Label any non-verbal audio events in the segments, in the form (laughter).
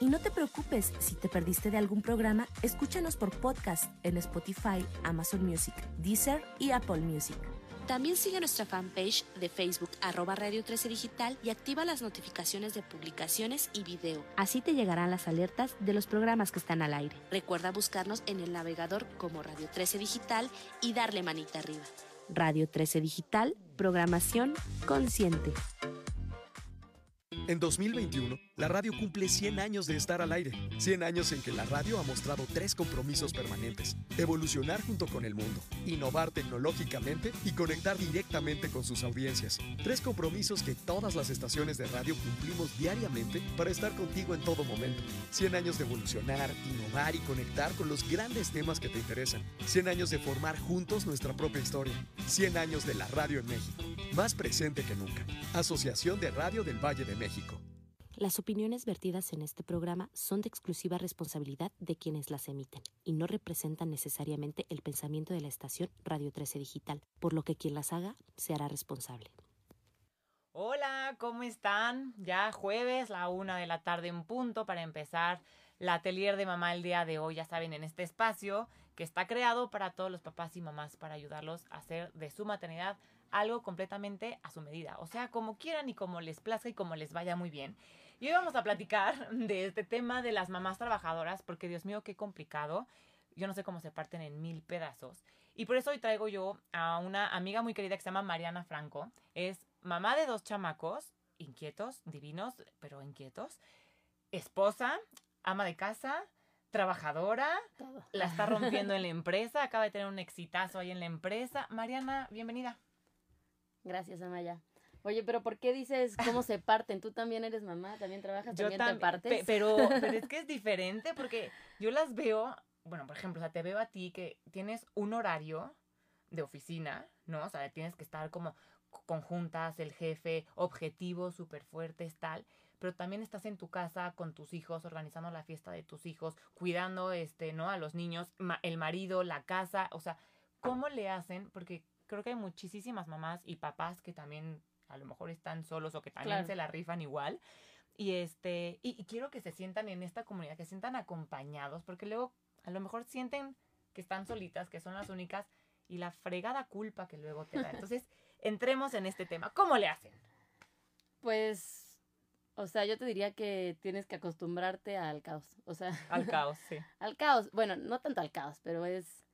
Y no te preocupes si te perdiste de algún programa, escúchanos por podcast en Spotify, Amazon Music, Deezer y Apple Music. También sigue nuestra fanpage de Facebook arroba Radio 13 Digital y activa las notificaciones de publicaciones y video. Así te llegarán las alertas de los programas que están al aire. Recuerda buscarnos en el navegador como Radio 13 Digital y darle manita arriba. Radio 13 Digital, programación consciente. En 2021, la radio cumple 100 años de estar al aire. 100 años en que la radio ha mostrado tres compromisos permanentes. Evolucionar junto con el mundo, innovar tecnológicamente y conectar directamente con sus audiencias. Tres compromisos que todas las estaciones de radio cumplimos diariamente para estar contigo en todo momento. 100 años de evolucionar, innovar y conectar con los grandes temas que te interesan. 100 años de formar juntos nuestra propia historia. 100 años de la radio en México. Más presente que nunca. Asociación de Radio del Valle de México. Las opiniones vertidas en este programa son de exclusiva responsabilidad de quienes las emiten y no representan necesariamente el pensamiento de la estación Radio 13 Digital, por lo que quien las haga se hará responsable. Hola, ¿cómo están? Ya jueves, la una de la tarde en punto para empezar la atelier de mamá el día de hoy, ya saben, en este espacio que está creado para todos los papás y mamás para ayudarlos a hacer de su maternidad algo completamente a su medida, o sea, como quieran y como les plazca y como les vaya muy bien. Y hoy vamos a platicar (laughs) de este tema de las mamás trabajadoras, porque Dios mío, qué complicado. Yo no sé cómo se parten en mil pedazos. Y por eso hoy traigo yo a una amiga muy querida que se llama Mariana Franco. Es mamá de dos chamacos, inquietos, divinos, pero inquietos. Esposa, ama de casa, trabajadora, la está rompiendo (laughs) en la empresa, acaba de tener un exitazo ahí en la empresa. Mariana, bienvenida. Gracias, Amaya. Oye, pero ¿por qué dices cómo se parten? Tú también eres mamá, también trabajas, también te partes. pero, (laughs) pero es que es diferente porque yo las veo, bueno, por ejemplo, o sea, te veo a ti que tienes un horario de oficina, ¿no? O sea, tienes que estar como conjuntas, el jefe, objetivos súper fuertes, tal, pero también estás en tu casa con tus hijos, organizando la fiesta de tus hijos, cuidando, este, ¿no? A los niños, el marido, la casa, o sea, ¿cómo le hacen? Porque creo que hay muchísimas mamás y papás que también a lo mejor están solos o que también se la rifan igual. Y este, y, quiero que se sientan en esta comunidad, que se sientan acompañados, porque luego a lo mejor sienten que están solitas, que son las únicas, y la fregada culpa que luego te da. Entonces, (laughs) entremos en este tema. ¿Cómo le hacen? Pues, o sea, yo te diría que tienes que acostumbrarte al caos. O sea. Al caos, (laughs) sí. al caos. Bueno, no tanto al caos, pero es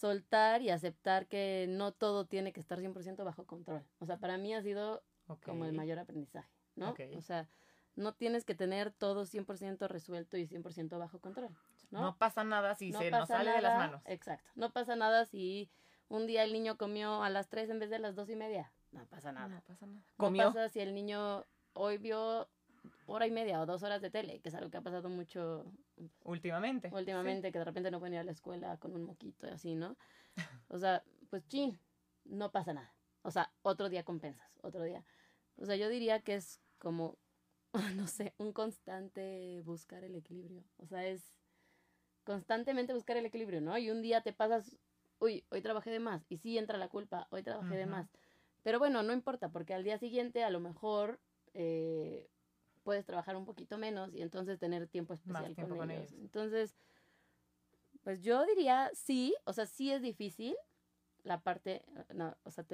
soltar y aceptar que no todo tiene que estar 100% bajo control. O sea, para mí ha sido como el mayor aprendizaje, ¿no? O sea, no tienes que tener todo 100% resuelto y 100% bajo control, ¿no? No pasa nada si se nos sale de las manos. Exacto. No pasa nada si un día el niño comió a las 3 en vez de las dos y media. No pasa nada. No pasa nada. ¿Comió? No pasa si el niño hoy vio hora y media o dos horas de tele, que es algo que ha pasado mucho últimamente. Últimamente, que de repente no pueden ir a la escuela con un moquito y así, ¿no? O sea, pues chin, no pasa nada. O sea, otro día compensas, otro día. O sea, yo diría que es como, (laughs) no sé, un constante buscar el equilibrio. O sea, es constantemente buscar el equilibrio, ¿no? Y un día te pasas, uy, hoy trabajé de más, y sí entra la culpa, hoy trabajé de más. Pero bueno, no importa, porque al día siguiente a lo mejor eh, puedes trabajar un poquito menos y entonces tener tiempo especial con, ellos. Entonces, pues yo diría sí, o sea, sí es difícil la parte, no, o sea,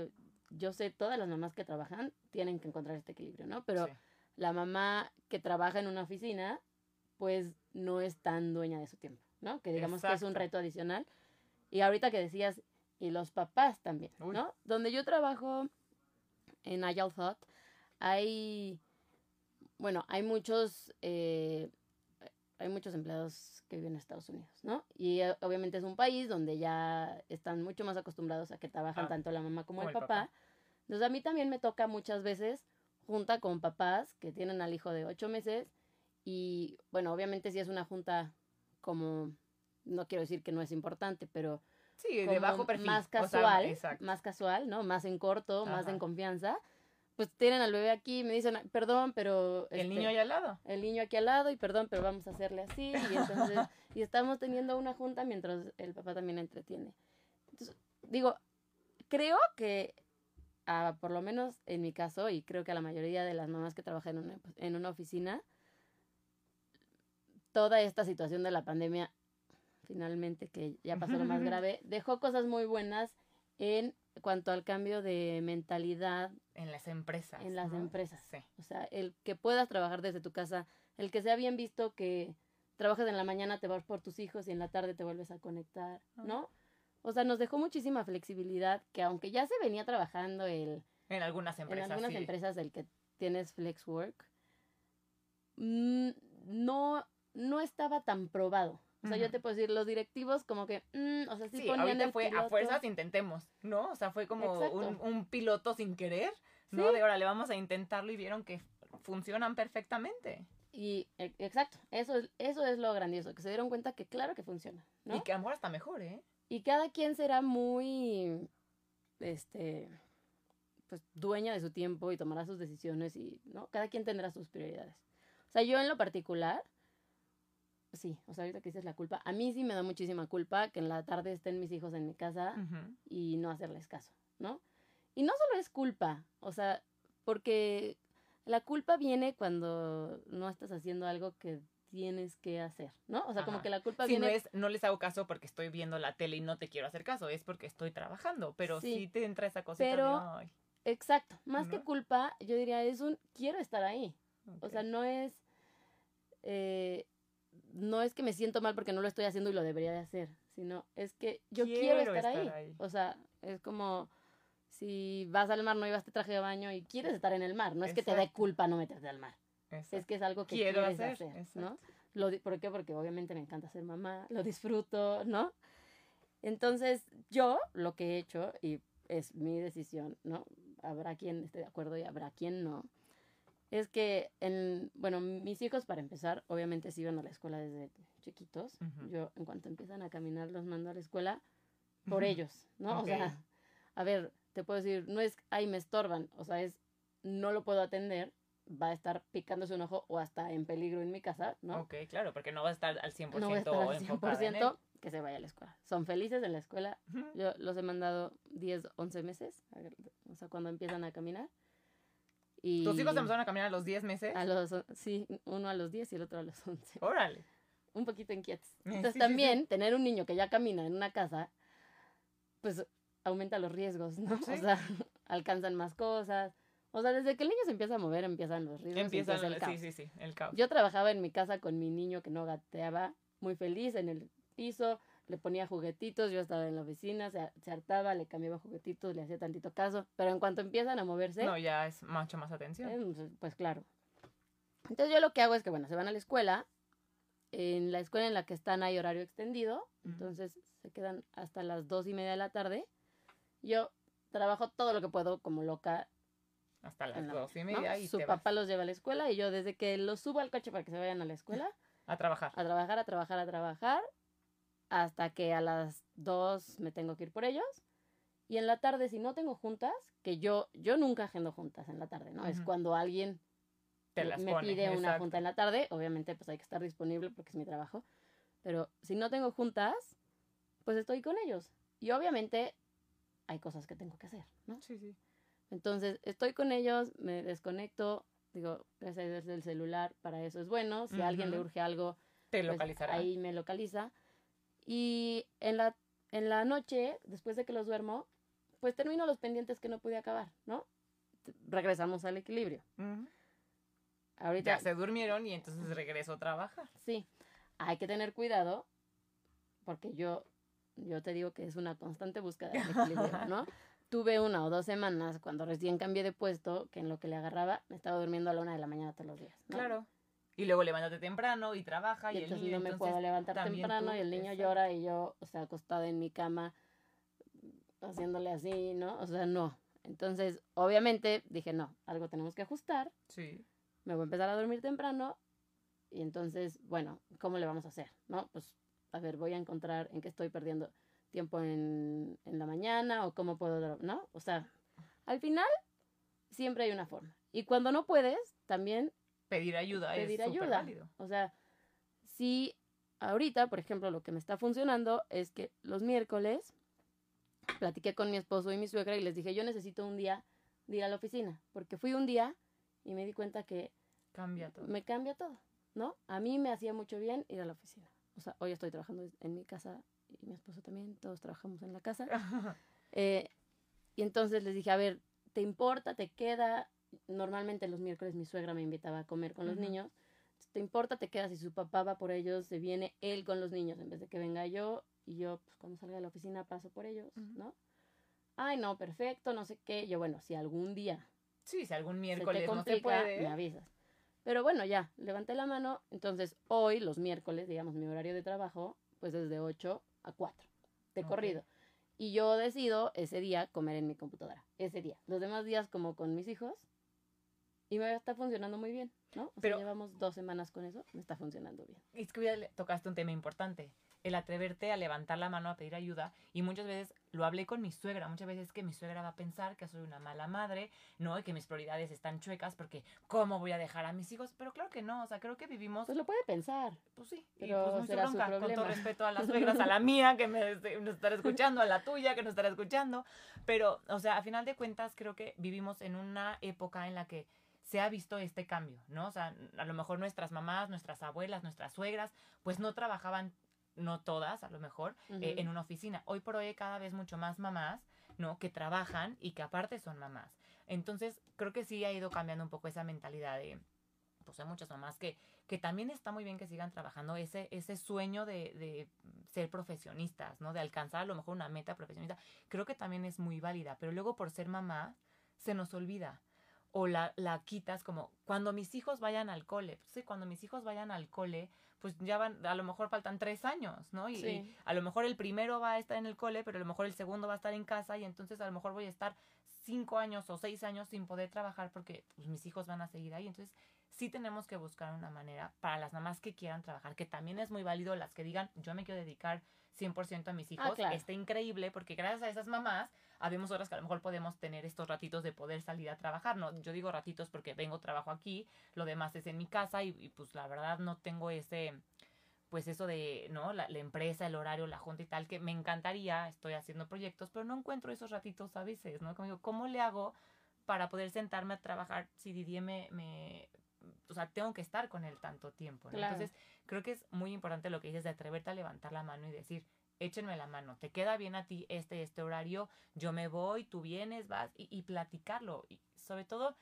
yo sé, todas las mamás que trabajan tienen que encontrar este equilibrio, ¿no? Pero la mamá que trabaja en una oficina, pues no es tan dueña de su tiempo, ¿no? Que digamos que es un reto adicional. Y ahorita que decías, y los papás también, ¿no? Donde yo trabajo en Agile Thought, hay bueno, hay muchos, eh, hay muchos empleados que viven en Estados Unidos, ¿no? Y eh, obviamente es un país donde ya están mucho más acostumbrados a que trabajan ah, tanto la mamá como, el, papá. Entonces a mí también me toca muchas veces junta con papás que tienen al hijo de ocho meses y bueno, obviamente si es una junta como, no quiero decir que no es importante, pero... Sí, de bajo perfil. Más casual, más casual, ¿no? Más en corto, más en confianza pues tienen al bebé aquí, me dicen, perdón, pero... el niño ahí al lado. El niño aquí al lado y perdón, pero vamos a hacerle así. Y entonces, (laughs) y estamos teniendo una junta mientras el papá también entretiene. Entonces, digo, creo que, ah, por lo menos en mi caso, y creo que a la mayoría de las mamás que trabajan en una, en una oficina, toda esta situación de la pandemia, finalmente, que ya pasó lo más (laughs) grave, dejó cosas muy buenas en cuanto al cambio de mentalidad En las empresas. en las ¿no? empresas. Sí. O sea, el que puedas trabajar desde tu casa, el que sea bien visto que trabajas en la mañana, te vas por tus hijos y en la tarde te vuelves a conectar, ¿no? O sea, nos dejó muchísima flexibilidad que aunque ya se venía trabajando el, En algunas en empresas. algunas sí. empresas del que tienes flex work, mm, no, no estaba tan probado. O sea, yo te puedo decir, los directivos como que, mm, o sea, sí, Sí, ponían ahorita el fue a fuerzas intentemos, ¿no? O sea, fue como un, un piloto sin querer, ¿no? Sí. De ahora le vamos a intentarlo y vieron que funcionan perfectamente. Y, e- exacto, eso es, eso es lo grandioso, que se dieron cuenta que claro que funciona, ¿no? Y que a lo mejor hasta mejor, ¿eh? Y cada quien será muy, este, pues dueña de su tiempo y tomará sus decisiones y, ¿no? Cada quien tendrá sus prioridades. O sea, yo en lo particular, sí, o sea, ahorita que dices la culpa, a mí sí me da muchísima culpa que en la tarde estén mis hijos en mi casa y no hacerles caso, ¿no? Y no solo es culpa, o sea, porque la culpa viene cuando no estás haciendo algo que tienes que hacer, ¿no? O sea, como que la culpa Si viene no es, no les hago caso porque estoy viendo la tele y no te quiero hacer caso, es porque estoy trabajando, pero Sí. sí, te entra esa cosita Pero- de, "Ay, Exacto, más que culpa, yo diría es un quiero estar ahí. O ok". sea, no es eh, no es que me siento mal porque no lo estoy haciendo y lo debería de hacer, sino es que yo quiero, Quiero estar, estar ahí. ahí. O sea, es como si vas al mar no llevas traje de baño y quieres estar en el mar, no es que te dé culpa no meterte al mar, Exacto. es que es algo que Quiero quieres hacer, hacer, ¿no? Lo, ¿Por qué? Porque obviamente me encanta ser mamá, lo disfruto, ¿no? Entonces, yo lo que he hecho, y es mi decisión, ¿no? Habrá quien esté de acuerdo y habrá quien no. Es que, en, bueno, mis hijos, para empezar, obviamente sí iban a la escuela desde chiquitos. Yo, en cuanto empiezan a caminar, los mando a la escuela por ellos, ¿no? O sea, a ver, te puedo decir, no es, ay, me estorban, o sea, es, no lo puedo atender, va a estar picándose un ojo o hasta en peligro en mi casa, ¿no? Ok, claro, porque no vas a estar al 100% no voy a estar al enfocada en él. 100% que se vaya a la escuela. Son felices en la escuela. Yo los he mandado 10, 11 meses, o sea, cuando empiezan a caminar. Y ¿Tus hijos empezaron a caminar a los 10 meses? a los, sí, uno a los 10 y el otro a los 11. Órale. Un poquito inquietos. Entonces sí, sí, también tener un niño que ya camina en una casa, pues aumenta los riesgos, ¿no? O sea, (laughs) alcanzan más cosas. O sea, desde que el niño se empieza a mover, empiezan los riesgos. Empiezan, empieza el caos. sí, sí, sí, el caos. Yo trabajaba en mi casa con mi niño que no gateaba, muy feliz en el piso, le ponía juguetitos, yo estaba en la oficina, se, se hartaba, le cambiaba juguetitos, le hacía tantito caso, pero en cuanto empiezan a moverse, No, ya es mucho más atención. eh, pues, claro. Entonces yo lo que hago es que, bueno, se van a la escuela, en la escuela en la que están hay horario extendido, entonces se quedan hasta las dos y media de la tarde. Yo trabajo todo lo que puedo como loca Hasta las la dos y mañana, ¿no? media y Su te vas papá los lleva a la escuela y yo desde que los subo al coche para que se vayan a la escuela, (laughs) a trabajar. a trabajar, a trabajar, a trabajar, hasta que a las 2 me tengo que ir por ellos. Y en la tarde, si no tengo juntas, que yo, yo nunca agendo juntas en la tarde, ¿no? Es Ujú. cuando alguien Te me- las me pone, pide una exacto. junta en la tarde, obviamente pues hay que estar disponible porque es mi trabajo. Pero si no tengo juntas, pues estoy con ellos. Y obviamente hay cosas que tengo que hacer, ¿no? Sí, sí. Entonces, estoy con ellos, me desconecto, digo, gracias a Dios el celular, para eso es bueno. Si a alguien le urge algo, Te pues, localizará. ahí me localiza. Y en la, en la noche, después de que los duermo, pues termino los pendientes que no pude acabar, ¿no? Regresamos al equilibrio. Ahorita, Ya se durmieron y entonces regreso a trabajar. sí, hay que tener cuidado, porque yo, yo te digo que es una constante búsqueda del equilibrio, (laughs) ¿no? Tuve una o dos semanas cuando recién cambié de puesto, que en lo que le agarraba me estaba durmiendo a la una de la mañana todos los días. ¿no? Claro. Y luego levántate temprano y trabaja y, y el entonces niño no me entonces puedo levantar temprano tú, y el niño exacto. llora y yo, o sea, acostada en mi cama haciéndole así, ¿no? O sea, no. Entonces, obviamente dije, no, algo tenemos que ajustar, Sí. me voy a empezar a dormir temprano y entonces, bueno, ¿cómo le vamos a hacer? ¿No? Pues, a ver, voy a encontrar en qué estoy perdiendo tiempo en, en la mañana o cómo puedo, ¿no? O sea, al final siempre hay una forma. Y cuando no puedes, también Pedir ayuda pedir es ayuda. válido. O sea, si ahorita, por ejemplo, lo que me está funcionando es que los miércoles platiqué con mi esposo y mi suegra y les dije, yo necesito un día de ir a la oficina, porque fui un día y me di cuenta que Cambia todo. me cambia todo. ¿no? A mí me hacía mucho bien ir a la oficina. O sea, hoy estoy trabajando en mi casa y mi esposo también, todos trabajamos en la casa. (laughs) Eh, y entonces les dije, a ver, ¿te importa? ¿Te queda? Normalmente los miércoles mi suegra me invitaba a comer con los niños. ¿Te importa? ¿Te quedas? Si su papá va por ellos, se viene él con los niños en vez de que venga yo y yo, pues cuando salga de la oficina paso por ellos. ¿no? Ay, no, perfecto, no sé qué. Yo, bueno, si algún día Sí, si algún se miércoles te no se complica, puede. me avisas. Pero bueno, ya, levanté la mano. Entonces, hoy, los miércoles, digamos, mi horario de trabajo, pues es de 8 a 4, de corrido. Y yo decido ese día comer en mi computadora, ese día. Los demás días como con mis hijos. Y me está funcionando muy bien, ¿no? O sea, Pero- llevamos dos semanas con eso, me está funcionando bien. Es que ya tocaste un tema importante, el atreverte a levantar la mano a pedir ayuda y muchas veces lo hablé con mi suegra, muchas veces que mi suegra va a pensar que soy una mala madre, no, y que mis prioridades están chuecas porque cómo voy a dejar a mis hijos, pero claro que no, o sea, creo que vivimos Pues lo puede pensar. pues sí, y Pero pues no es su será su bronca, con todo problema. respeto a las suegras, a la (laughs) mía que me, este, nos estará escuchando, a la tuya que nos estará escuchando, pero, o sea, a final de cuentas creo que vivimos en una época en la que se ha visto este cambio, ¿no? O sea, a lo mejor nuestras mamás, nuestras abuelas, nuestras suegras, pues no trabajaban, no todas, a lo mejor, eh, en una oficina. Hoy por hoy cada vez mucho más mamás, ¿no? Que trabajan y que aparte son mamás. Entonces, creo que sí ha ido cambiando un poco esa mentalidad de, pues hay muchas mamás que, que también está muy bien que sigan trabajando ese, ese sueño de, de ser profesionistas, ¿no? De alcanzar a lo mejor una meta profesionista. Creo que también es muy válida, pero luego por ser mamá se nos olvida. O la, la quitas como cuando mis hijos vayan al cole. Pues sí, cuando mis hijos vayan al cole, pues ya van, a lo mejor faltan tres años, ¿no? Y, Sí. y a lo mejor el primero va a estar en el cole, pero a lo mejor el segundo va a estar en casa y entonces a lo mejor voy a estar cinco años o seis años sin poder trabajar porque pues, mis hijos van a seguir ahí. Entonces sí tenemos que buscar una manera para las mamás que quieran trabajar, que también es muy válido las que digan, yo me quiero dedicar 100% a mis hijos. claro. Está increíble porque gracias a esas mamás, habemos horas que a lo mejor podemos tener estos ratitos de poder salir a trabajar. No, yo digo ratitos porque vengo, trabajo aquí, lo demás es en mi casa y, y, pues la verdad no tengo ese pues eso de, ¿no? La, la empresa, el horario, la junta y tal, que me encantaría, estoy haciendo proyectos, pero no encuentro esos ratitos a veces, ¿no? Como digo, ¿cómo le hago para poder sentarme a trabajar si Didier me, me o sea, tengo que estar con él tanto tiempo, ¿no? Claro. Entonces, creo que es muy importante lo que dices de atreverte a levantar la mano y decir, échenme la mano, te queda bien a ti este, este horario, yo me voy, tú vienes, vas, y, y platicarlo, y sobre todo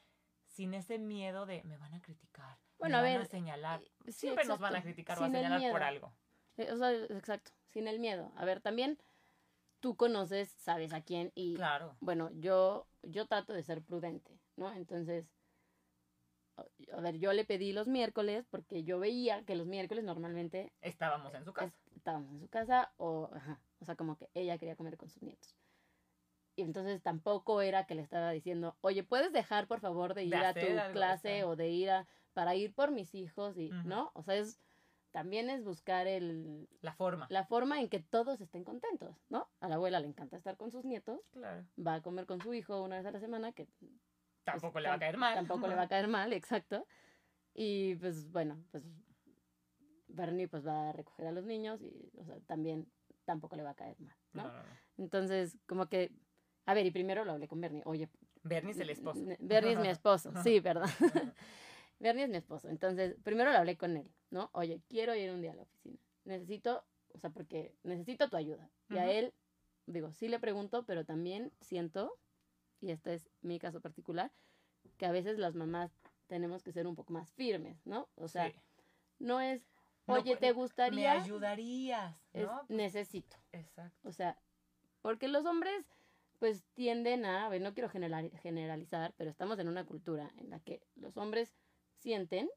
sin ese miedo de, me van a criticar, Bueno, me a van ver, a señalar, eh, sí, siempre nos van a criticar o a sin señalar por algo. Eh, O sea, exacto, sin el miedo. A ver, también tú conoces, sabes a quién y Claro. bueno, yo yo trato de ser prudente, ¿no? Entonces, a- ver, yo le pedí los miércoles porque yo veía que los miércoles normalmente Estábamos en su casa. es- estábamos en su casa o, ajá, o sea, como que ella quería comer con sus nietos. Y entonces tampoco era que le estaba diciendo, oye, ¿puedes dejar por favor de De ir a tu clase o de ir a, para ir por mis hijos y. ¿no? O sea, es, también es buscar el, La forma. la forma en que todos estén contentos, ¿no? A la abuela le encanta estar con sus nietos, Claro. va a comer con su hijo una vez a la semana, que pues, Tampoco le va a caer mal. Tampoco le va a caer mal, exacto. Y pues bueno, pues Bernie pues va a recoger a los niños y, o sea, también tampoco le va a caer mal, ¿no? No, no, no. Entonces, como que, a ver, y primero lo hablé con Bernie, oye, Bernie es el esposo. Bernie es mi esposo, (laughs) sí, ¿verdad? (laughs) Bernie es mi esposo. Entonces, primero lo hablé con él, ¿no? Oye, quiero ir un día a la oficina. Necesito, o sea, porque necesito tu ayuda. Y a Ujú. él, digo, sí le pregunto, pero también siento, y este es mi caso particular, que a veces las mamás tenemos que ser un poco más firmes, ¿no? O sea, Sí. no es, oye, pues, ¿te Me gustaría? ayudarías, Es, ¿no? necesito. Exacto. O sea, porque los hombres pues tienden a, a ver, no quiero general- generalizar, pero estamos en una cultura en la que los hombres sienten,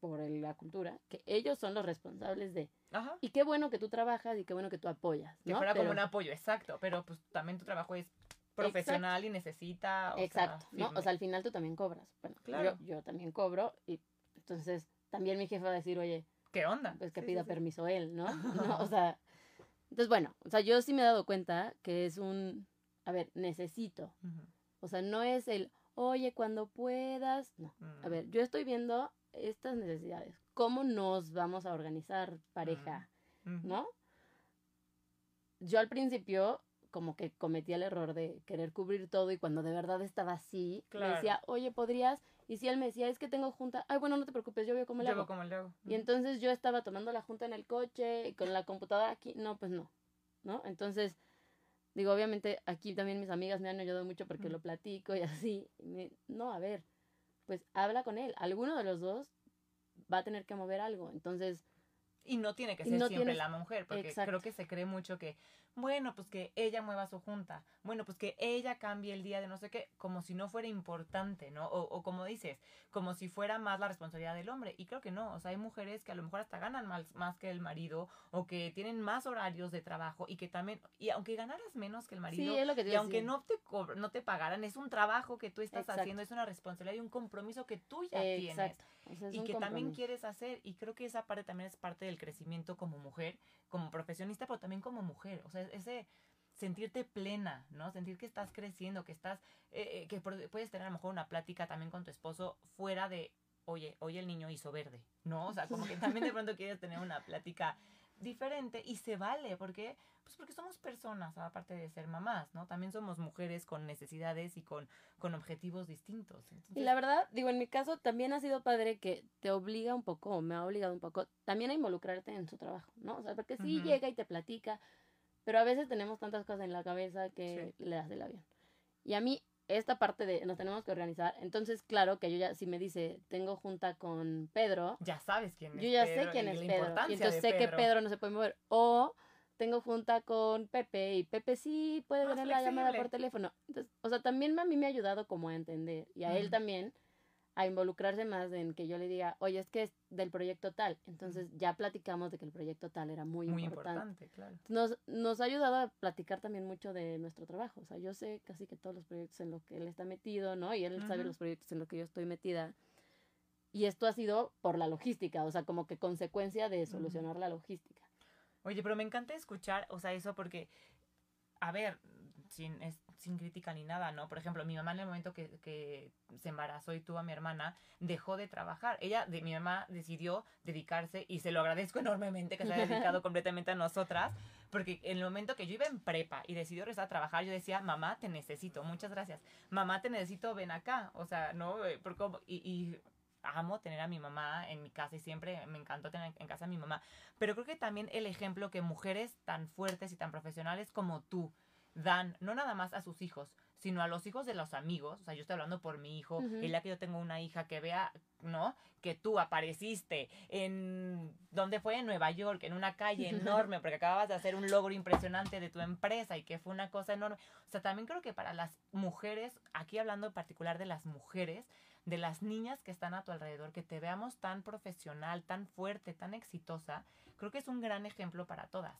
por la cultura, que ellos son los responsables de, Ajá. y qué bueno que tú trabajas y qué bueno que tú apoyas, Que fuera como un apoyo, exacto. Pero pues también tu trabajo es profesional y necesita. o sea, Exacto, ¿no? O sea, al final tú también cobras. Bueno, Claro. yo, yo también cobro y entonces también mi jefe va a decir, oye, ¿Qué onda? pues que Sí, pida sí, sí. permiso él, ¿no? (laughs) ¿no? O sea, entonces bueno, o sea, yo sí me he dado cuenta que es un, a ver, necesito. O sea, no es el, oye, cuando puedas. No. A Mm. ver, yo estoy viendo estas necesidades. ¿Cómo nos vamos a organizar pareja? Ujú. ¿No? Yo al principio como que cometí el error de querer cubrir todo y cuando de verdad estaba así, Claro. decía, oye, ¿podrías? Y si él me decía, es que tengo junta, ay, bueno, no te preocupes, yo veo cómo le Yo hago. le. Y entonces yo estaba tomando la junta en el coche y con la computadora aquí. No, pues no, ¿no? Entonces, digo, obviamente aquí también mis amigas me han ayudado mucho porque lo platico y así. y me- no, a ver, pues habla con él. Alguno de los dos va a tener que mover algo. Entonces, Y no tiene que ser no siempre tienes- la mujer, porque Exacto. creo que se cree mucho que, bueno, pues que ella mueva su junta, bueno, pues que ella cambie el día de no sé qué, como si no fuera importante, ¿no? O, o como dices, como si fuera más la responsabilidad del hombre. Y creo que no, o sea, hay mujeres que a lo mejor hasta ganan más, más que el marido, o que tienen más horarios de trabajo, y que también, y aunque ganaras menos que el marido, sí, es lo que te y aunque decir. no te no te pagaran, es un trabajo que tú estás Exacto. haciendo, es una responsabilidad y un compromiso que tú ya tienes. O sea, es y que también quieres hacer. Y creo que esa parte también es parte del crecimiento como mujer, como profesionista, pero también como mujer. O sea, ese sentirte plena, ¿no? Sentir que estás creciendo, que estás, eh, eh, que puedes tener a lo mejor una plática también con tu esposo fuera de, oye, hoy el niño hizo verde, ¿no? O sea, como que también de pronto quieres tener una plática diferente y se vale, porque pues porque somos personas, aparte de ser mamás, ¿no? También somos mujeres con necesidades y con, con objetivos distintos. Y Entonces, la verdad, digo, en mi caso también ha sido padre que te obliga un poco, o me ha obligado un poco, también a involucrarte en su trabajo, ¿no? O sea, porque sí Ujú. llega y te platica, pero a veces tenemos tantas cosas en la cabeza que le das el avión. Y a mí, esta parte de nos tenemos que organizar, entonces, claro que yo ya, si me dice, tengo junta con Pedro, ya sabes quién es yo ya Pedro sé quién y es la Pedro. Y entonces sé que Pedro no se puede mover. O tengo junta con Pepe y Pepe sí puede tener la llamada por teléfono. Entonces, o sea, también a mí me ha ayudado como a entender y a él también a involucrarse más en que yo le diga, oye, es que es del proyecto tal. Entonces ya platicamos de que el proyecto tal era muy, muy importante. importante, claro. Nos, nos ha ayudado a platicar también mucho de nuestro trabajo. O sea, yo sé casi que todos los proyectos en los que él está metido, ¿no? Y él sabe los proyectos en los que yo estoy metida. Y esto ha sido por la logística, o sea, como que consecuencia de solucionar la logística. Oye, pero me encanta escuchar, o sea, eso porque, a ver, sin, es, sin crítica ni nada, ¿no? Por ejemplo, mi mamá en el momento que, que se embarazó y tuvo a mi hermana, dejó de trabajar. Ella, de, mi mamá, decidió dedicarse, y se lo agradezco (laughs) enormemente que se haya dedicado (laughs) completamente a nosotras, porque en el momento que yo iba en prepa y decidió regresar a trabajar, yo decía, mamá, te necesito, muchas gracias. Mamá, te necesito, ven acá. O sea, ¿no? Eh, Porque, y, y amo tener a mi mamá en mi casa y siempre me encantó tener en casa a mi mamá. Pero creo que también el ejemplo que mujeres tan fuertes y tan profesionales como tú dan, no nada más a sus hijos, sino a los hijos de los amigos. O sea, yo estoy hablando por mi hijo, el día que yo tengo una hija que vea, ¿no? Que tú apareciste en, ¿dónde fue? En Nueva York, en una calle enorme, porque acababas de hacer un logro impresionante de tu empresa y que fue una cosa enorme. O sea, también creo que para las mujeres, aquí hablando en particular de las mujeres, de las niñas que están a tu alrededor, que te veamos tan profesional, tan fuerte, tan exitosa, creo que es un gran ejemplo para todas.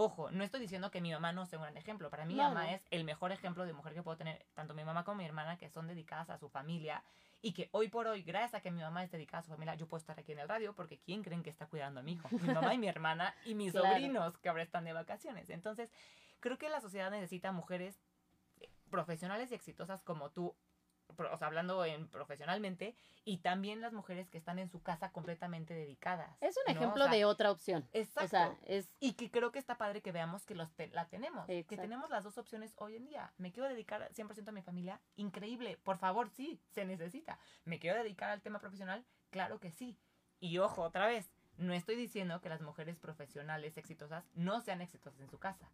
Ojo, no estoy diciendo que mi mamá no sea un gran ejemplo. Para mí, mi No, mamá no. es el mejor ejemplo de mujer que puedo tener, tanto mi mamá como mi hermana, que son dedicadas a su familia y que hoy por hoy, gracias a que mi mamá es dedicada a su familia, yo puedo estar aquí en el radio porque ¿quién creen que está cuidando a mi hijo? Mi (laughs) mamá y mi hermana y mis Claro. sobrinos que ahora están de vacaciones. Entonces, creo que la sociedad necesita mujeres eh, profesionales y exitosas como tú, o sea, hablando en profesionalmente, y también las mujeres que están en su casa completamente dedicadas. Es un ¿no? O ejemplo sea, de otra opción. Exacto. O sea, es y que creo que está padre que veamos que los te- la tenemos. Que tenemos las dos opciones hoy en día. Me quiero dedicar 100% a mi familia. Increíble. Por favor, sí, se necesita. Me quiero dedicar al tema profesional. Claro que sí. Y ojo, otra vez, no estoy diciendo que las mujeres profesionales exitosas no sean exitosas en su casa.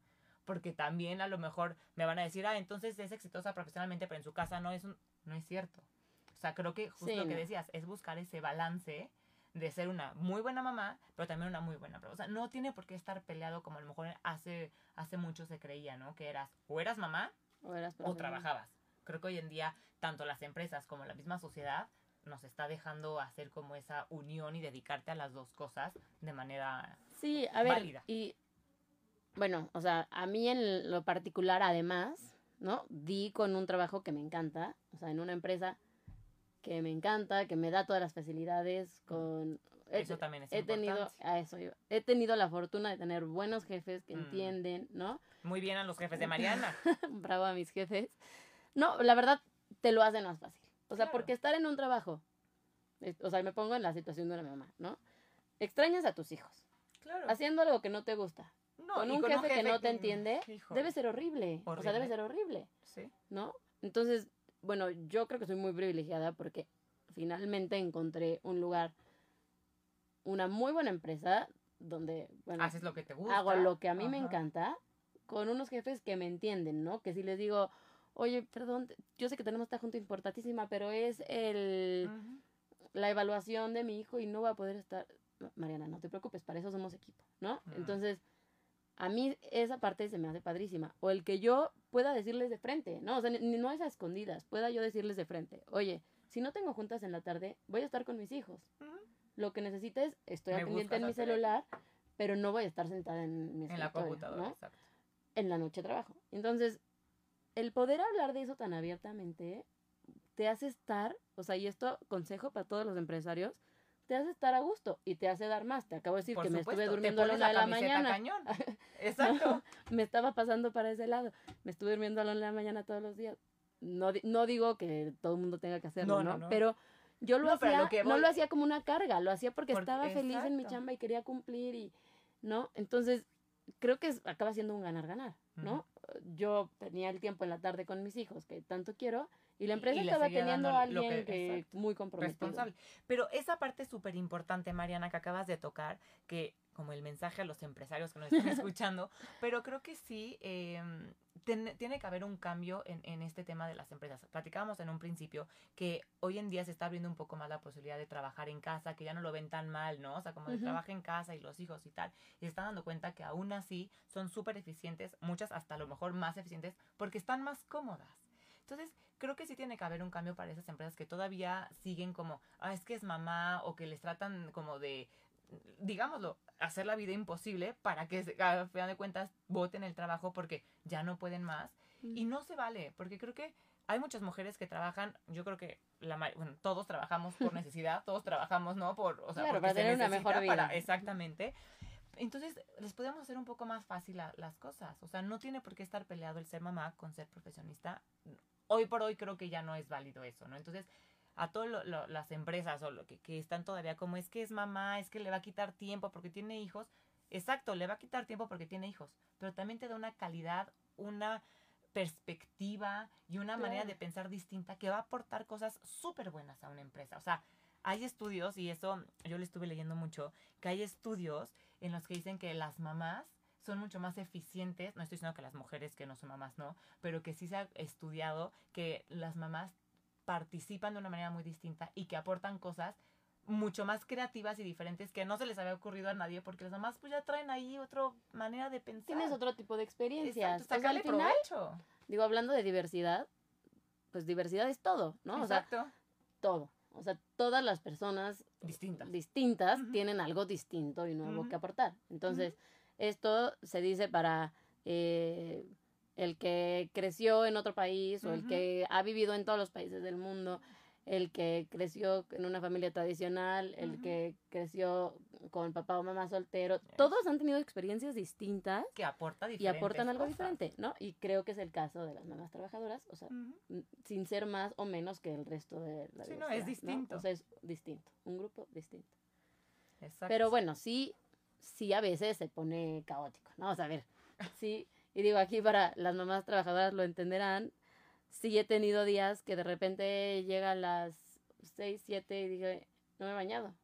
Porque también a lo mejor me van a decir, ah, entonces es exitosa profesionalmente, pero en su casa no es un... No es cierto. O sea, creo que justo Sí, lo que decías es buscar ese balance de ser una muy buena mamá, pero también una muy buena. O sea, no tiene por qué estar peleado como a lo mejor hace, hace mucho se creía, ¿no? Que eras o eras mamá o eras o trabajabas. Creo que hoy en día, tanto las empresas como la misma sociedad nos está dejando hacer como esa unión y dedicarte a las dos cosas de manera... Sí, a ver, válida. y bueno, o sea, a mí en lo particular, además, ¿no? Di con un trabajo que me encanta, o sea, en una empresa que me encanta, que me da todas las facilidades, con... he- Eso también es he tenido, importante. a eso iba. he tenido la fortuna de tener buenos jefes que Mm. entienden, ¿no? Muy bien a los jefes de Mariana. (laughs) Bravo a mis jefes. No, la verdad, te lo hacen más fácil. O sea, Claro. porque estar en un trabajo, o sea, me pongo en la situación de una mamá, ¿no? Extrañas a tus hijos, Claro. haciendo algo que no te gusta, No, con un jefe, que no te entiende, debe ser horrible. O sea, debe ser horrible, Sí. ¿no? Entonces, bueno, yo creo que soy muy privilegiada porque finalmente encontré un lugar, una muy buena empresa donde, bueno, Haces lo que te gusta. hago lo que a mí me encanta, con unos jefes que me entienden, ¿no? Que si les digo, oye, perdón, yo sé que tenemos esta junta importantísima, pero es el, la evaluación de mi hijo y no va a poder estar. Mariana, no te preocupes, para eso somos equipo, ¿no? Mm. Entonces, a mí esa parte se me hace padrísima. O el que yo pueda decirles de frente, ¿no? O sea, ni, no es a escondidas, pueda yo decirles de frente, oye, si no tengo juntas en la tarde, voy a estar con mis hijos. Lo que necesites, estoy pendiente en mi celular, pero no voy a estar sentada en mi En la computadora, ¿no? exacto. en la noche trabajo. Entonces, el poder hablar de eso tan abiertamente te hace estar, o sea, y esto consejo para todos los empresarios, te hace estar a gusto y te hace dar más. Te acabo de decir Por que me supuesto, estuve te durmiendo a la una de la mañana. cañón. (laughs) Exacto. me estaba pasando para ese lado. Me estuve durmiendo a la una de la mañana todos los días. No, no digo que todo el mundo tenga que hacerlo, No, ¿no? no, no. Pero yo lo No, hacía, lo que no voy- lo hacía como una carga, lo hacía porque, Porque- estaba feliz en mi exacto. chamba y quería cumplir y, ¿no? Entonces, creo que acaba siendo un ganar-ganar, ¿no? Yo tenía el tiempo en la tarde con mis hijos, que tanto quiero, y la empresa y estaba teniendo a alguien que- exacto. muy comprometido. responsable. Pero esa parte súper importante, Mariana, que acabas de tocar, que como el mensaje a los empresarios que nos están (laughs) escuchando, pero creo que sí eh, ten- tiene que haber un cambio en, en este tema de las empresas. Platicábamos en un principio que hoy en día se está abriendo un poco más la posibilidad de trabajar en casa, que ya no lo ven tan mal, ¿no? O sea, como de trabaja en casa y los hijos y tal. Y se están dando cuenta que aún así son súper eficientes, muchas hasta a lo mejor más eficientes, porque están más cómodas. Entonces, creo que sí tiene que haber un cambio para esas empresas que todavía siguen como, ah, es que es mamá, o que les tratan como de, digámoslo, hacer la vida imposible para que se- a final de cuentas voten el trabajo porque ya no pueden más. Y no se vale, porque creo que hay muchas mujeres que trabajan, yo creo que la bueno, todos trabajamos por (laughs) necesidad, todos trabajamos, ¿no? Por, o sea, Claro, para se tener una mejor vida. para- exactamente. Entonces, les podemos hacer un poco más fácil la- las cosas. O sea, no tiene por qué estar peleado el ser mamá con ser profesionista. Hoy por hoy creo que ya no es válido eso, ¿no? Entonces, a todas las empresas o lo que, que están todavía como es que es mamá, es que le va a quitar tiempo porque tiene hijos. Exacto, le va a quitar tiempo porque tiene hijos, pero también te da una calidad, una perspectiva y una manera de pensar distinta que va a aportar cosas súper buenas a una empresa. O sea, hay estudios, y eso yo lo estuve leyendo mucho, que hay estudios en los que dicen que las mamás son mucho más eficientes, no estoy diciendo que las mujeres que no son mamás no, pero que sí se ha estudiado que las mamás participan de una manera muy distinta y que aportan cosas mucho más creativas y diferentes que no se les había ocurrido a nadie porque las mamás pues ya traen ahí otra manera de pensar. Tienes otro tipo de experiencias. Exacto, sea, al final, provecho. digo, hablando de diversidad, pues diversidad es todo, ¿no? O sea, Exacto. todo. O sea, todas las personas Distintas. tienen algo distinto y nuevo que aportar. Entonces, esto se dice para eh, el que creció en otro país o el que ha vivido en todos los países del mundo, el que creció en una familia tradicional, el que creció con papá o mamá soltero. Todos han tenido experiencias distintas que aporta y aportan algo cosas. diferente, ¿no? Y creo que es el caso de las mamás trabajadoras, o sea, n- sin ser más o menos que el resto de la Sí, no, es distinto. O sea, es distinto, un grupo distinto. Exacto. Pero bueno, sí, sí a veces se pone caótico, ¿no? O sea, a ver, sí, y digo aquí para las mamás trabajadoras lo entenderán, sí he tenido días que de repente llegan las 6, 7 y dije, no me he bañado,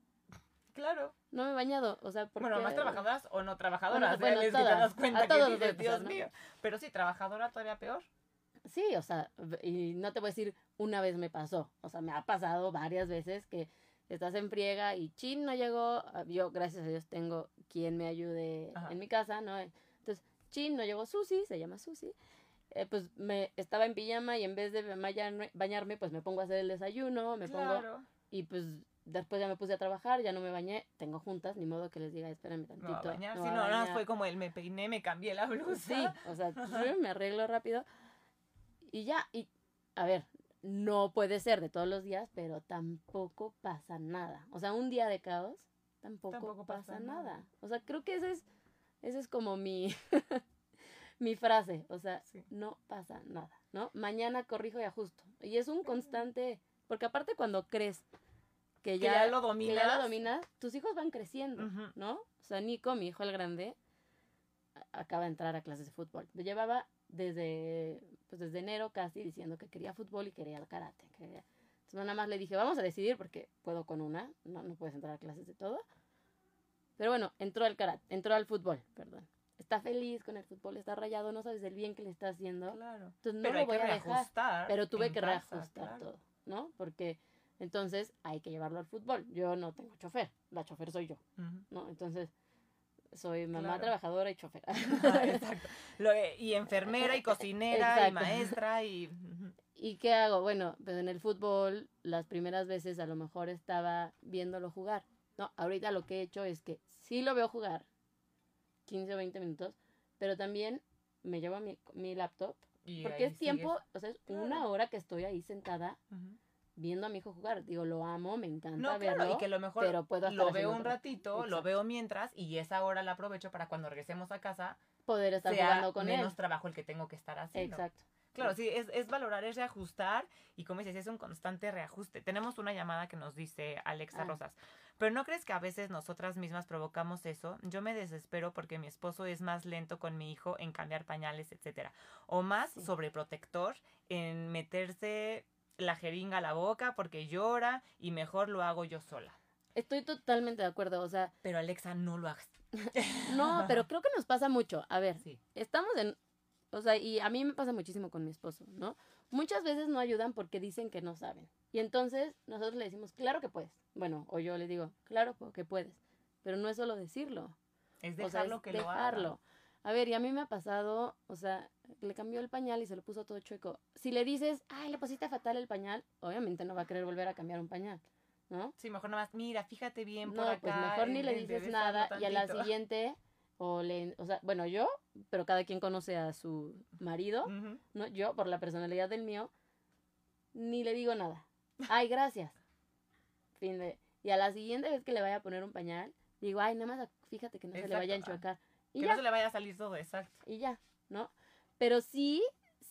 Claro. no me he bañado, o sea, porque... Bueno, más trabajadoras o no trabajadoras. Bueno, ya les todas, das cuenta a que dices, Dios mío. Pero sí, trabajadora todavía peor. Sí, o sea, y no te voy a decir una vez me pasó, o sea, me ha pasado varias veces que estás en friega y chin no llegó, ah, yo gracias a Dios tengo quien me ayude Ajá. en mi casa, ¿no? Entonces, chin no llegó Susi, se llama Susi, eh, pues me estaba en pijama y en vez de bañarme, bañarme, pues me pongo a hacer el desayuno, me pongo Claro. y pues después ya me puse a trabajar, ya no me bañé, tengo juntas, ni modo que les diga, espérame Me tantito. a bañar. no, nada más bañar". fue como el me peiné, me cambié la blusa. Sí, o sea, (laughs) (laughs) me arreglo rápido. Y ya, y a ver, no puede ser de todos los días, pero tampoco pasa nada. O sea, un día de caos, tampoco, Tampoco pasa, pasa nada. nada. O sea, creo que ese es, ese es como mi, (laughs) mi frase. O sea, Sí. no pasa nada, ¿no? Mañana corrijo y ajusto. Y es un constante, porque aparte cuando crees que Que ya, ya lo que dominas. ya lo dominas, tus hijos van creciendo. ¿no? O sea, Nico, mi hijo el grande, acaba de entrar a clases de fútbol. Lo llevaba desde, pues desde enero casi diciendo que quería fútbol y quería el karate. quería- Entonces nada más le dije, vamos a decidir porque puedo con una, no, no puedes entrar a clases de todo. Pero bueno, entró al karate, entró al fútbol, perdón. Está feliz con el fútbol, está rayado, no sabes el bien que le está haciendo. Claro. Entonces no Pero lo voy a dejar. Pero tuve que casa, reajustar claro. todo, ¿no? Porque entonces hay que llevarlo al fútbol. Yo no tengo chofer, la chofer soy yo, Ujú. ¿no? Entonces soy mamá Claro. trabajadora y chofer. (laughs) Exacto. Lo- eh, y enfermera y cocinera y maestra y... ¿Y qué hago? Bueno, pues en el fútbol las primeras veces a lo mejor estaba viéndolo jugar. No, ahorita lo que he hecho es que sí lo veo jugar 15 o 20 minutos, pero también me llevo mi, mi laptop Y porque es tiempo, sigues. o sea, es Claro. una hora que estoy ahí sentada. Viendo a mi hijo jugar. Digo, lo amo, me encanta No, verlo. claro, y que lo mejor pero puedo lo veo un ratito, lo veo mientras y esa hora la aprovecho para cuando regresemos a casa poder estar sea jugando con menos él. trabajo el que tengo que estar haciendo. Exacto. Claro, sí, es, es valorar, es reajustar y como dices, es un constante reajuste. Tenemos una llamada que nos dice Alexa Ah. Rosas, pero ¿no crees que a veces nosotras mismas provocamos eso? Yo me desespero porque mi esposo es más lento con mi hijo en cambiar pañales, etcétera, o más Sí. sobreprotector en meterse la jeringa a la boca porque llora y mejor lo hago yo sola. Estoy totalmente de acuerdo. O sea, Pero Alexa, no lo hagas. (laughs) no, pero creo que nos pasa mucho. A ver, Sí. estamos en, o sea, y a mí me pasa muchísimo con mi esposo, ¿no? Muchas veces no ayudan porque dicen que no saben. Y entonces nosotros le decimos, claro que puedes. Bueno, o yo le digo, claro que puedes. Pero no es solo decirlo. Es o sea, dejarlo es que lo haga. dejarlo. A ver, y a mí me ha pasado, o sea, le cambió el pañal y se lo puso todo chueco. Si le dices, ay, le pusiste fatal el pañal, obviamente no va a querer volver a cambiar un pañal, ¿no? Sí, mejor nada más, mira, fíjate bien por No, acá. pues mejor ni le dices nada y a la siguiente, o le, o sea, bueno, yo, pero cada quien conoce a su marido. ¿no? Yo, por la personalidad del mío, ni le digo nada. Ay, gracias. Fin de... Y a la siguiente vez que le vaya a poner un pañal, digo, ay, nada más fíjate que no se le vaya a enchuecar. Y Que ya, no se le vaya a salir todo, exacto. y ya, ¿no? Pero sí,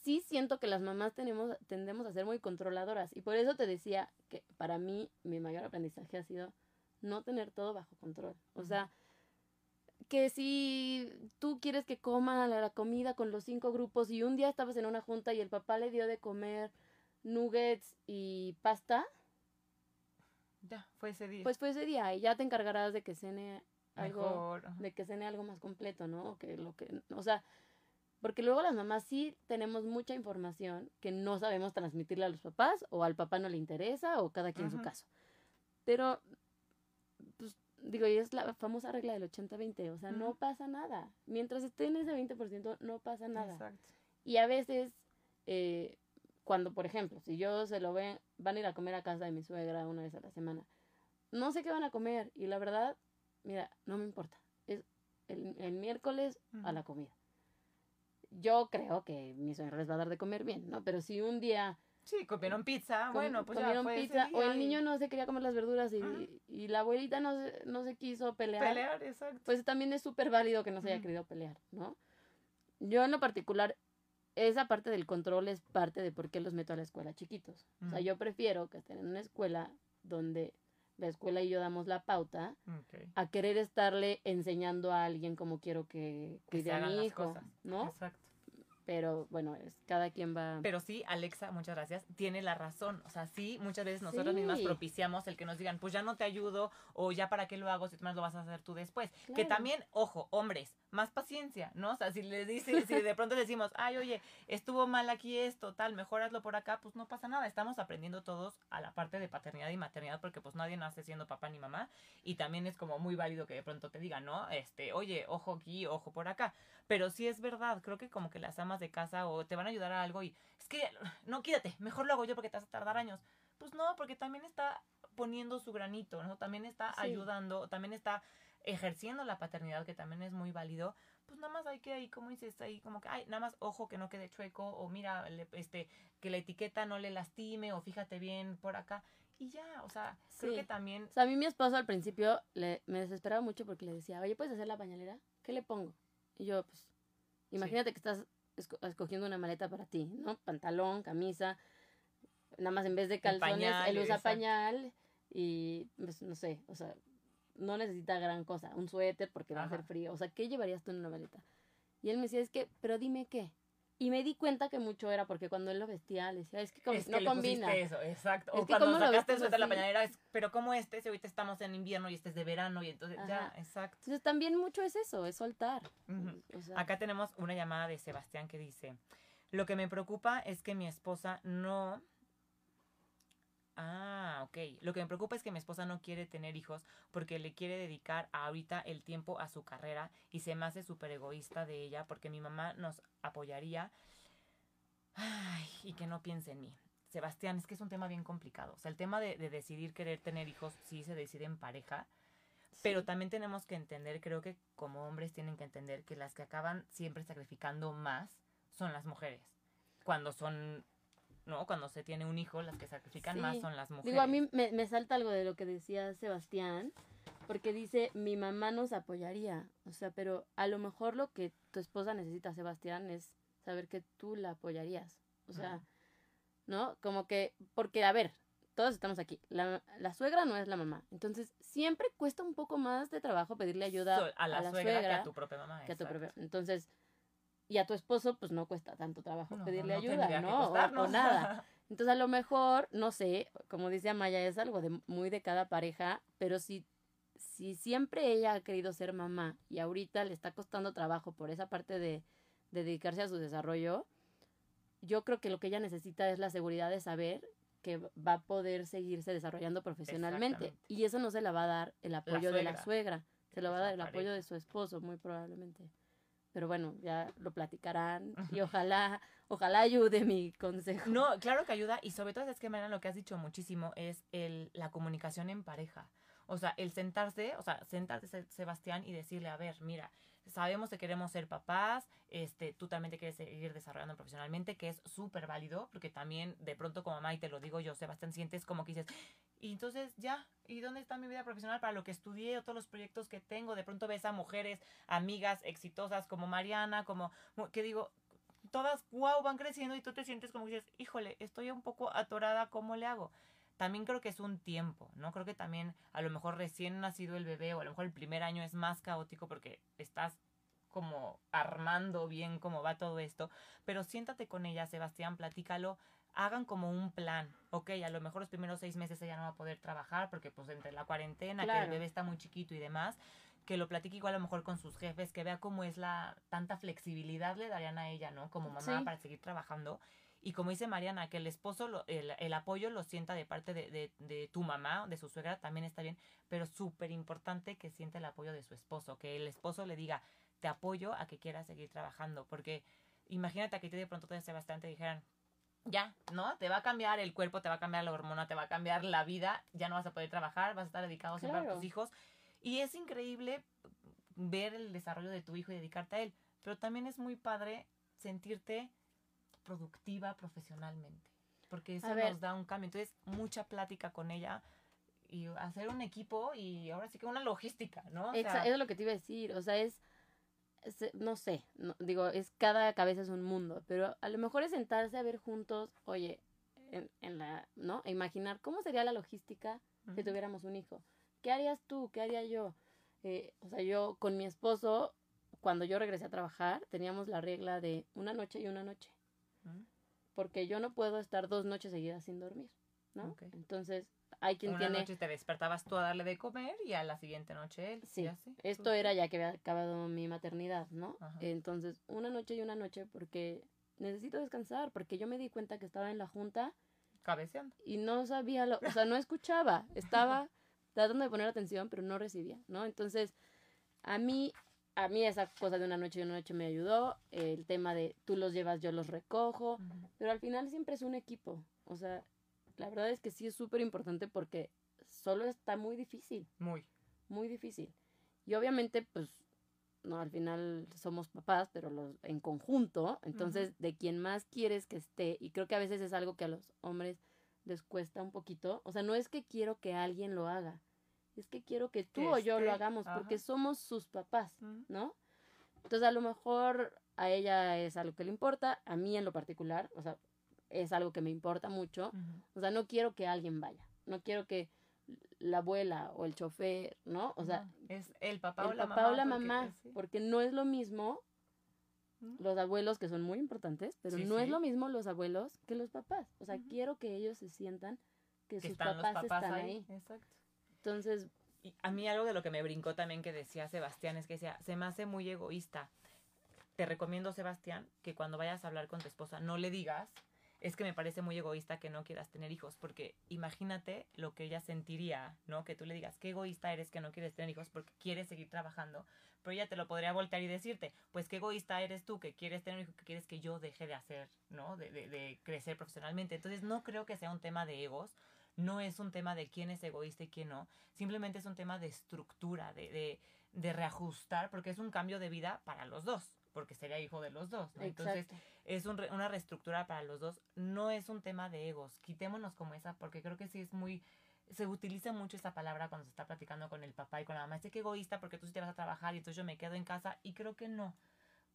sí siento que las mamás tenemos, tendemos a ser muy controladoras. Y por eso te decía que para mí mi mayor aprendizaje ha sido no tener todo bajo control. O sea, que si tú quieres que coma la, comida con los cinco grupos y un día estabas en una junta y el papá le dio de comer nuggets y pasta, Ya, fue ese día. pues fue ese día y ya te encargarás de que cene algo Mejor. de que cene algo más completo, ¿no? Que lo que, o sea, porque luego las mamás sí tenemos mucha información que no sabemos transmitirle a los papás o al papá no le interesa o cada quien en su caso. Pero pues digo, y es la famosa regla del 80-20, o sea, no pasa nada. Mientras esté en ese 20% no pasa nada. Exacto. Y a veces, eh, cuando, por ejemplo, si yo se lo ven, van a ir a comer a casa de mi suegra una vez a la semana, no sé qué van a comer. Y la verdad, mira, no me importa. Es el, el miércoles a la comida. Yo creo que mi suegra les va a dar de comer bien, ¿no? Pero si un día Sí, comieron pizza. com- bueno, pues ya comieron ese pizza o el y niño no se quería comer las verduras y, y la abuelita no se, no se quiso pelear, Pelear, exacto. pues también es súper válido que no se haya querido pelear, ¿no? Yo en lo particular, esa parte del control es parte de por qué los meto a la escuela chiquitos. O sea, yo prefiero que estén en una escuela donde la escuela y yo damos la pauta a querer estarle enseñando a alguien cómo quiero que cuide a mi las hijo, cosas. ¿no? Exacto. Pero bueno, es cada quien va... Pero sí, Alexa, muchas gracias, tiene la razón. O sea, sí, muchas veces nosotros Sí. mismas propiciamos el que nos digan, pues ya no te ayudo o ya para qué lo hago si tú más lo vas a hacer tú después. Que también, ojo, hombres, más paciencia, ¿no? O sea, si le dice, si (laughs) de pronto decimos, ay, oye, estuvo mal aquí esto, tal, mejor hazlo por acá, pues no pasa nada. Estamos aprendiendo todos a la parte de paternidad y maternidad porque pues nadie nace siendo papá ni mamá y también es como muy válido que de pronto te digan, ¿no? Este, oye, ojo aquí, ojo por acá. Pero sí es verdad, creo que como que las amas de casa o te van a ayudar a algo y es que no, quédate, mejor lo hago yo porque te vas a tardar años. Pues no, porque también está poniendo su granito, ¿no? También está Sí. ayudando, también está ejerciendo la paternidad, que también es muy válido. Pues nada más hay que ahí, como dices, ahí como que, ay, nada más ojo que no quede chueco, o mira, le- este, que la etiqueta no le lastime, o fíjate bien por acá. Y ya, o sea, creo que también O sea, a mí mi esposo al principio le, me desesperaba mucho porque le decía, oye, ¿puedes hacer la pañalera? ¿Qué le pongo? Y yo, pues, imagínate que estás esco- escogiendo una maleta para ti, ¿no? Pantalón, camisa, nada más en vez de calzones, pañal, él usa exacto. pañal y, pues, no sé, o sea, no necesita gran cosa, un suéter porque va a hacer frío, o sea, ¿qué llevarías tú en una maleta? Y él me decía, es que, pero dime qué. Y me di cuenta que mucho era porque cuando él lo vestía, le decía, es que, Es que no le combina. eso, exacto. Es o que cuando ¿cómo lo sacaste el suéter de la así? pañalera, es, pero como este, si ahorita estamos en invierno y este es de verano y entonces ya, exacto. Entonces también mucho es eso, es soltar. Ujú. O sea, Acá tenemos una llamada de Sebastián que dice, lo que me preocupa es que mi esposa no... Ah, ok. Lo que me preocupa es que mi esposa no quiere tener hijos porque le quiere dedicar ahorita el tiempo a su carrera y se me hace súper egoísta de ella porque mi mamá nos apoyaría Ay, y que no piense en mí. Sebastián, es que es un tema bien complicado. O sea, el tema de, de decidir querer tener hijos sí se decide en pareja, pero también tenemos que entender, creo que como hombres tienen que entender que las que acaban siempre sacrificando más son las mujeres. Cuando son, ¿no? Cuando se tiene un hijo, las que sacrifican más son las mujeres. Digo, a mí me, me salta algo de lo que decía Sebastián, porque dice, mi mamá nos apoyaría. O sea, pero a lo mejor lo que tu esposa necesita, Sebastián, es saber que tú la apoyarías. O sea. ¿no? Como que, porque, a ver, todos estamos aquí. La, la suegra no es la mamá. Entonces, siempre cuesta un poco más de trabajo pedirle ayuda So- a la, suegra, que a tu propia mamá. que a tu Entonces, y a tu esposo, pues no cuesta tanto trabajo No, pedirle no ayuda, ¿no? O- nada. (laughs) Entonces, a lo mejor, no sé, como dice Amaya, es algo de muy de cada pareja, pero si, si siempre ella ha querido ser mamá y ahorita le está costando trabajo por esa parte de, de dedicarse a su desarrollo, yo creo que lo que ella necesita es la seguridad de saber que va a poder seguirse desarrollando profesionalmente. Y eso no se la va a dar el apoyo de la suegra. se lo va a dar el apoyo de su esposo, muy probablemente. Pero bueno, ya lo platicarán y ojalá, ojalá ayude mi consejo. No, claro que ayuda y sobre todo es que, Mariana, lo que has dicho muchísimo es el, la comunicación en pareja. O sea, el sentarse, o sea, sentarse Se- Sebastián y decirle, a ver, mira, sabemos que queremos ser papás, este, tú también te quieres seguir desarrollando profesionalmente, que es súper válido, porque también de pronto como mamá, y te lo digo yo, Sebastián, sientes como que dices, y entonces ya, ¿y dónde está mi vida profesional para lo que estudié o todos los proyectos que tengo? De pronto ves a mujeres, amigas exitosas como Mariana, como, que digo, todas, wow, van creciendo y tú te sientes como que dices, híjole, estoy un poco atorada, ¿cómo le hago? También creo que es un tiempo, ¿no? Creo que también a lo mejor recién nacido el bebé o a lo mejor el primer año es más caótico porque estás como armando bien cómo va todo esto, pero siéntate con ella, Sebastián, platícalo, hagan como un plan, ok, a lo mejor los primeros seis meses ella no va a poder trabajar porque pues entre la cuarentena, que el bebé está muy chiquito y demás, que lo platique igual a lo mejor con sus jefes, que vea cómo es la tanta flexibilidad le darían a ella, ¿no? Como mamá Sí. para seguir trabajando. Y como dice Mariana, que el esposo, lo- el, el apoyo lo sienta de parte de, de, de tu mamá, de su suegra, también está bien, pero súper importante que sienta el apoyo de su esposo, que el esposo le diga, te apoyo a que quieras seguir trabajando, porque imagínate que ti de pronto te Sebastián te dijeran, ya, ¿no? Te va a cambiar el cuerpo, te va a cambiar la hormona, te va a cambiar la vida, ya no vas a poder trabajar, vas a estar dedicado siempre a Claro. tus hijos. Y es increíble ver el desarrollo de tu hijo y dedicarte a él, pero también es muy padre sentirte productiva profesionalmente, porque eso A ver. nos da un cambio. Entonces, mucha plática con ella y hacer un equipo y ahora sí que una logística, ¿no? O Exa- sea, eso es lo que te iba a decir, o sea, es, no sé, no- digo, es cada cabeza es un mundo, pero a lo mejor es sentarse a ver juntos, oye, en, en la, ¿no? E imaginar cómo sería la logística si tuviéramos un hijo. ¿Qué harías tú? ¿Qué haría yo? Eh, o sea, yo con mi esposo, cuando yo regresé a trabajar, teníamos la regla de una noche y una noche, porque yo no puedo estar dos noches seguidas sin dormir, ¿no? Entonces, hay quien Una tiene... noche te despertabas tú a darle de comer y a la siguiente noche él. Sí, así, esto era ya que había acabado mi maternidad, ¿no? Ajá. Entonces, una noche y una noche porque necesito descansar, porque yo me di cuenta que estaba en la junta Cabeceando. y no sabía, lo, o sea, no escuchaba, estaba (laughs) tratando de poner atención, pero no recibía, ¿no? Entonces, a mí, a mí esa cosa de una noche y una noche me ayudó, el tema de tú los llevas, yo los recojo, Ujú. pero al final siempre es un equipo, o sea, la verdad es que sí es súper importante porque solo está muy difícil Muy. muy difícil. Y obviamente, pues, no, al final somos papás, pero los en conjunto, entonces de quien más quieres que esté, y creo que a veces es algo que a los hombres les cuesta un poquito, o sea, no es que quiero que alguien lo haga, es que quiero que tú Que o yo esté, lo hagamos, porque somos sus papás. ¿no? Entonces a lo mejor a ella es algo que le importa, a mí en lo particular, o sea, es algo que me importa mucho, o sea, no quiero que alguien vaya, no quiero que la abuela o el chofer, ¿no? O sea, es el papá o el la papá mamá. o la porque- mamá, sí. porque no es lo mismo los abuelos que son muy importantes, pero Sí, no es lo mismo los abuelos que los papás. O sea, quiero que ellos se sientan que, Que sus están papás, están ahí. ahí. Exacto. Entonces, Y a mí algo de lo que me brincó también que decía Sebastián es que decía, se me hace muy egoísta. Te recomiendo, Sebastián, que cuando vayas a hablar con tu esposa no le digas, es que me parece muy egoísta que no quieras tener hijos, porque imagínate lo que ella sentiría, ¿no? Que tú le digas, qué egoísta eres que no quieres tener hijos porque quieres seguir trabajando, pero ella te lo podría voltear y decirte, pues qué egoísta eres tú que quieres tener hijos, que quieres que yo deje de hacer, ¿no? De, de, de crecer profesionalmente. Entonces no creo que sea un tema de egos, no es un tema de quién es egoísta y quién no, simplemente es un tema de estructura, de, de, de reajustar, porque es un cambio de vida para los dos, porque sería hijo de los dos, ¿no? Entonces es un re- una reestructura para los dos, no es un tema de egos, quitémonos como esa, porque creo que sí es muy, se utiliza mucho esa palabra cuando se está platicando con el papá y con la mamá, es que egoísta porque tú sí te vas a trabajar y entonces yo me quedo en casa y creo que no.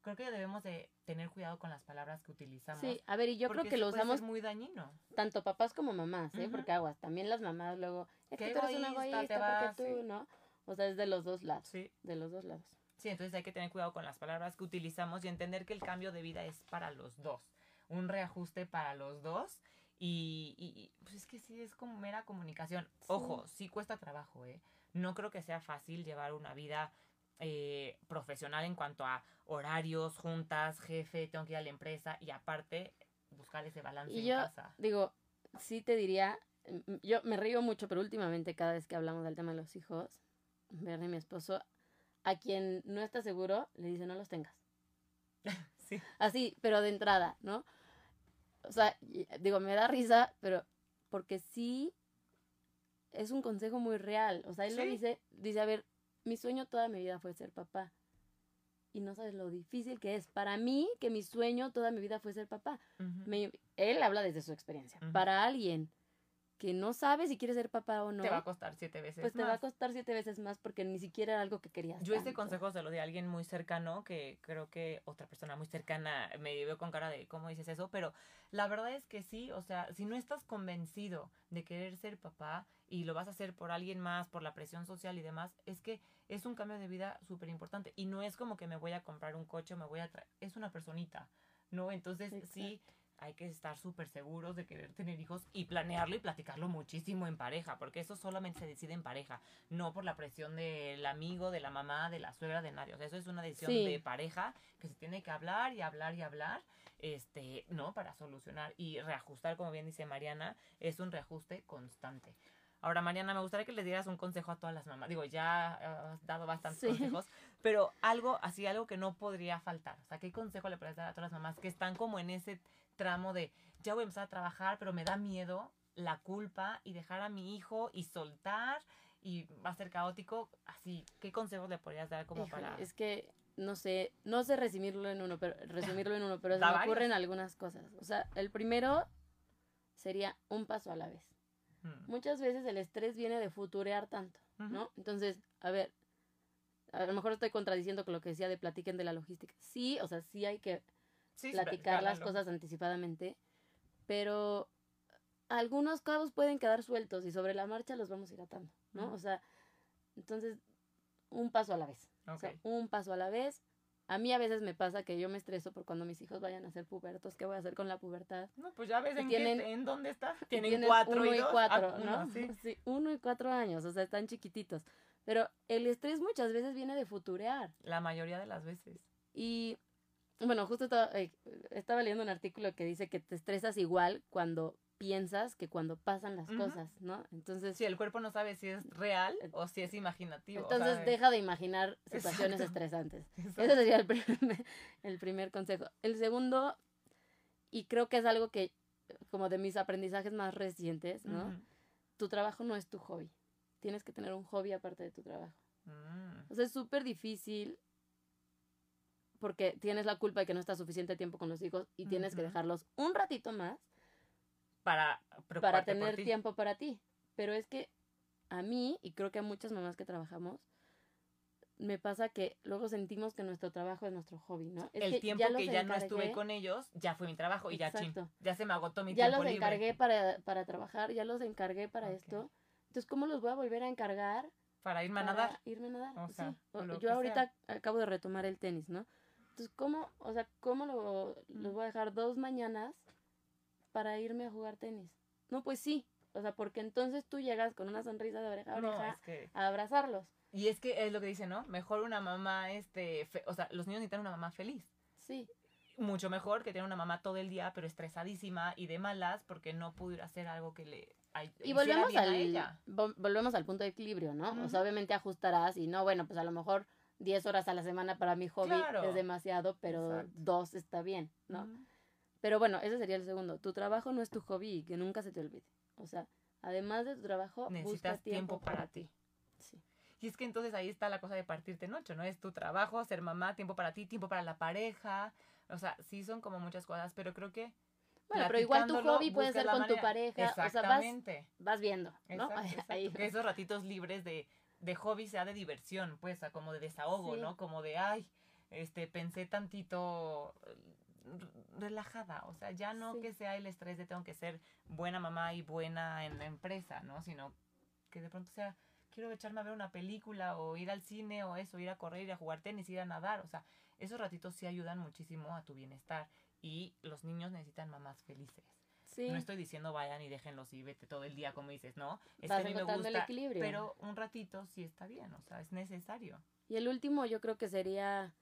Creo que debemos de tener cuidado con las palabras que utilizamos. Sí, a ver, y yo creo que lo usamos muy dañino. tanto papás como mamás, ¿eh? Ujú. Porque aguas, también las mamás luego, es que tú eres una egoísta, te vas, porque tú, sí. ¿no? O sea, es de los dos lados, Sí. de los dos lados. Sí, entonces hay que tener cuidado con las palabras que utilizamos y entender que el cambio de vida es para los dos. Un reajuste para los dos. Y, pues es que sí, es como mera comunicación. Ojo, sí cuesta trabajo, ¿eh? No creo que sea fácil llevar una vida eh, profesional en cuanto a horarios, juntas, jefe, tengo que ir a la empresa y aparte buscar ese balance Y en yo casa. digo, sí te diría, mm, yo me río mucho, pero últimamente cada vez que hablamos del tema de los hijos, Bernie, mi esposo, a quien no está seguro, le dice no los tengas. (laughs) Sí. Así, pero de entrada, ¿no? O sea, digo, me da risa, pero porque sí es un consejo muy real. O sea, él lo Sí. dice, dice, a ver, mi sueño toda mi vida fue ser papá. Y no sabes lo difícil que es para mí que mi sueño toda mi vida fue ser papá. Me- él habla desde su experiencia. Para alguien que no sabe si quiere ser papá o no, Te va a costar siete veces pues te va a costar siete veces más porque ni siquiera era algo que querías. Yo este tanto. consejo se lo di a alguien muy cercano, que creo que otra persona muy cercana me vio con cara de cómo dices eso, pero la verdad es que sí, o sea, si no estás convencido de querer ser papá y lo vas a hacer por alguien más, por la presión social y demás, es que es un cambio de vida súper importante y no es como que me voy a comprar un coche o me voy a traer, es una personita, ¿no? Entonces sí. Hay que estar súper seguros de querer tener hijos y planearlo y platicarlo muchísimo en pareja, porque eso solamente se decide en pareja no por la presión del amigo, de la mamá, de la suegra, de nadie. O sea, eso es una decisión Sí. de pareja que se tiene que hablar y hablar y hablar, este, ¿no? Para solucionar y reajustar, como bien dice Mariana, es un reajuste constante. Ahora, Mariana, me gustaría que le dieras un consejo a todas las mamás. Digo, ya eh, has dado bastantes Sí. consejos, pero algo así, algo que no podría faltar. O sea, ¿qué consejo le puedes dar a todas las mamás que están como en ese tramo de ya voy a empezar a trabajar, pero me da miedo la culpa y dejar a mi hijo y soltar y va a ser caótico? Así, ¿qué consejos le podrías dar como Híjole, para...? Es que no sé, no sé resumirlo en uno, pero resumirlo en uno, pero (laughs) se me varios. ocurren algunas cosas. O sea, el primero sería un paso a la vez. Mm, Muchas veces el estrés viene de futurear tanto, ¿no? Entonces, a ver, a lo mejor estoy contradiciendo con lo que decía de platiquen de la logística. Sí, o sea, sí hay que Sí, platicar las cosas anticipadamente, pero algunos cabos pueden quedar sueltos y sobre la marcha los vamos a ir atando, ¿no? Ujú. O sea, entonces, un paso a la vez. O sea, un paso a la vez. A mí a veces me pasa que yo me estreso por cuando mis hijos vayan a ser pubertos. ¿Qué voy a hacer con la pubertad? No, pues ya ves en, tienen- qué, en dónde estás. Y Tienen cuatro uno y y dos. cuatro, Ah, ¿no? uno, sí. (laughs) Sí, uno y cuatro años, o sea, están chiquititos. Pero el estrés muchas veces viene de futurear. La mayoría de las veces. Y bueno, justo estaba, eh, estaba leyendo un artículo que dice que te estresas igual cuando piensas que cuando pasan las cosas, ¿no? Entonces, Si el cuerpo no sabe si es real o si es imaginativo. entonces ¿sabes? deja de imaginar situaciones Exacto. estresantes. (laughs) Exacto. Ese sería el primer, el primer consejo. El segundo, y creo que es algo que, como de mis aprendizajes más recientes, ¿no? Tu trabajo no es tu hobby. Tienes que tener un hobby aparte de tu trabajo. Mm. O sea, es súper difícil porque tienes la culpa de que no estás suficiente tiempo con los hijos y tienes que Ujú. dejarlos un ratito más Para para tener ti. tiempo para ti. Pero es que a mí, y creo que a muchas mamás que trabajamos, me pasa que luego sentimos que nuestro trabajo es nuestro hobby, ¿no? Es el tiempo los que ya no estuve encargué- con ellos, ya fue mi trabajo y ya chin, Exacto. ya se me agotó mi ya tiempo los libre. encargué para, para trabajar, ya los encargué para Ok. esto. Entonces, ¿cómo los voy a volver a encargar Para irme a para nadar. irme a nadar. O Sí. sea, O- o yo que ahorita acabo de retomar el tenis, ¿no? Entonces, ¿cómo, o sea, cómo lo, los voy a dejar dos mañanas para irme a jugar tenis? No, pues sí. O sea, porque entonces tú llegas con una sonrisa de oreja a No, oreja es que... a abrazarlos. Y es que es lo que dice, ¿no? Mejor una mamá, este, fe- o sea, los niños necesitan una mamá feliz. Sí, Mucho mejor que tener una mamá todo el día, pero estresadísima y de malas porque no pudo hacer algo que le ay- Y volvemos al, volvemos al punto de equilibrio, ¿no? O sea, obviamente ajustarás y no, bueno, pues a lo mejor 10 horas a la semana para mi hobby Claro. es demasiado, pero Exacto. dos está bien, ¿no? Pero bueno, ese sería el segundo. Tu trabajo no es tu hobby y que nunca se te olvide. O sea, además de tu trabajo, busca Necesitas tiempo, tiempo para ti. Sí. Y es que entonces ahí está la cosa de partirte en ocho, ¿no? Es tu trabajo, ser mamá, tiempo para ti, tiempo para la pareja. O sea, sí son como muchas cosas, pero creo que. Bueno, pero igual tu hobby puede ser con tu pareja. O sea, vas, Exactamente. vas viendo, ¿no? (laughs) Exacto, exacto. Ahí. Que esos ratitos libres de, de hobby sea de diversión, pues, como de desahogo, Sí. ¿no? Como de, ay, este, pensé tantito eh, relajada, o sea, ya no Sí. que sea el estrés de tengo que ser buena mamá y buena en la empresa, ¿no? Sino que de pronto sea, quiero echarme a ver una película o ir al cine o eso, ir a correr, ir a jugar tenis, ir a nadar, o sea, esos ratitos sí ayudan muchísimo a tu bienestar y los niños necesitan mamás felices. Sí. No estoy diciendo vayan y déjenlos y vete todo el día como dices, no. Es Vas que a mí me encontrando el gusta, equilibrio. pero un ratito sí está bien, o sea, es necesario. Y el último yo creo que sería,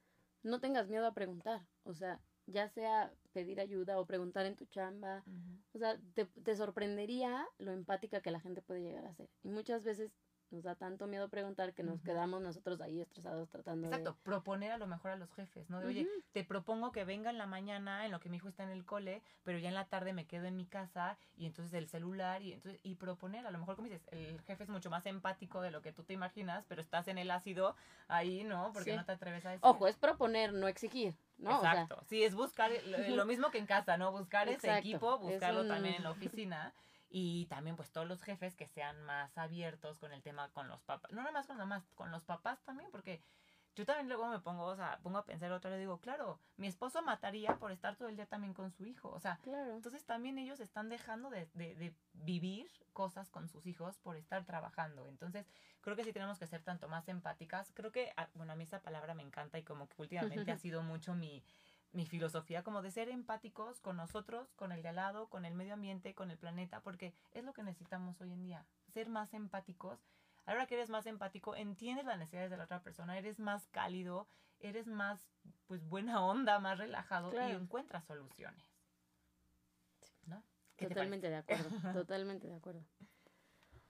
no tengas miedo a preguntar. O sea, ya sea pedir ayuda o preguntar en tu chamba. O sea, te, te sorprendería lo empática que la gente puede llegar a ser. Y muchas veces nos da tanto miedo preguntar que nos quedamos nosotros ahí estresados tratando Exacto, proponer a lo mejor a los jefes, ¿no? De, de... oye, te propongo que venga en la mañana en lo que mi hijo está en el cole, pero ya en la tarde me quedo en mi casa y entonces el celular y entonces y proponer, a lo mejor como dices, el jefe es mucho más empático de lo que tú te imaginas, pero estás en el ácido ahí, ¿no? Porque Sí. no te atreves a decir. Ojo, es proponer, no exigir, ¿no? O sea, Exacto. sí, es buscar (laughs) lo, lo mismo que en casa, ¿no? Buscar ese equipo, es buscarlo un- también en la oficina. Y también, pues, todos los jefes que sean más abiertos con el tema con los papás. No nada más con las mamás, con los papás también, porque yo también luego me pongo, o sea, pongo a pensar otra vez, digo, claro, mi esposo mataría por estar todo el día también con su hijo. O sea, claro. entonces también ellos están dejando de, de- de vivir cosas con sus hijos por estar trabajando. Entonces creo que sí tenemos que ser tanto más empáticas. Creo que, ah, bueno, a mí esa palabra me encanta y como que últimamente ha (laughs) sido mucho mi, mi filosofía, como de ser empáticos con nosotros, con el de al lado, con el medio ambiente, con el planeta, porque es lo que necesitamos hoy en día. Ser más empáticos. Ahora que eres más empático, entiendes las necesidades de la otra persona, eres más cálido, eres más, pues, buena onda, más relajado y encuentras soluciones. ¿No? ¿Qué te Totalmente de acuerdo, (laughs) totalmente de acuerdo.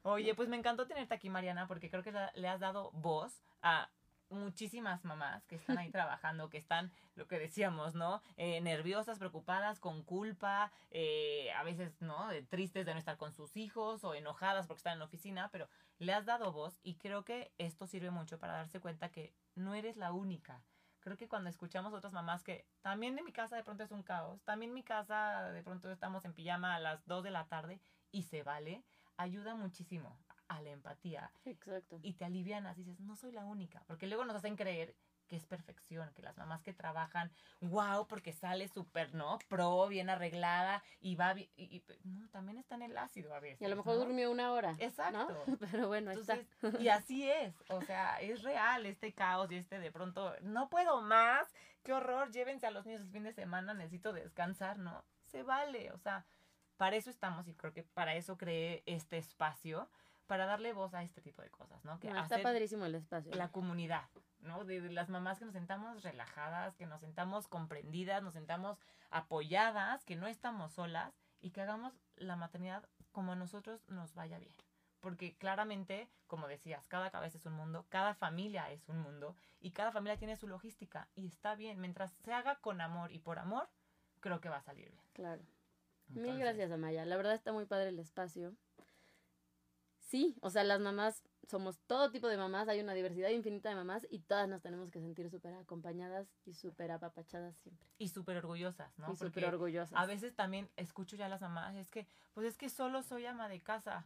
Oye, pues me encantó tenerte aquí, Mariana, porque creo que le has dado voz a muchísimas mamás que están ahí trabajando, que están, lo que decíamos, ¿no? Eh, nerviosas, preocupadas, con culpa, eh, a veces, ¿no? Tristes de no estar con sus hijos o enojadas porque están en la oficina, pero le has dado voz y creo que esto sirve mucho para darse cuenta que no eres la única. Creo que cuando escuchamos a otras mamás que también en mi casa de pronto es un caos, también en mi casa de pronto estamos en pijama a las 2 de la tarde y se vale, ayuda muchísimo a la empatía Exacto. y te alivianas, dices, no soy la única, porque luego nos hacen creer que es perfección, que las mamás que trabajan, wow, porque sale súper, ¿no? Pro, bien arreglada y va bien, y, y- no, también está en el ácido a veces. Y a lo mejor ¿no? durmió una hora. Exacto. ¿no? (laughs) Pero bueno, ahí está. Entonces, y así es, o sea, es real este caos y este de pronto, no puedo más, qué horror, llévense a los niños el fin de semana, necesito descansar, ¿no? Se vale, o sea, para eso estamos y creo que para eso creé este espacio, para darle voz a este tipo de cosas, ¿no? Que No, está padrísimo el espacio. la comunidad, ¿no? De, de las mamás que nos sentamos relajadas, que nos sentamos comprendidas, nos sentamos apoyadas, que no estamos solas y que hagamos la maternidad como a nosotros nos vaya bien. Porque claramente, como decías, cada cabeza es un mundo, cada familia es un mundo y cada familia tiene su logística y está bien. Mientras se haga con amor y por amor, creo que va a salir bien. Claro. Mil Entonces, gracias, Amaya. La verdad está muy padre el espacio. Sí, o sea, las mamás somos todo tipo de mamás, hay una diversidad infinita de mamás y todas nos tenemos que sentir súper acompañadas y súper apapachadas siempre. Y súper orgullosas, ¿no? y súper orgullosas. A veces también escucho ya a las mamás, es que, pues es que solo soy ama de casa.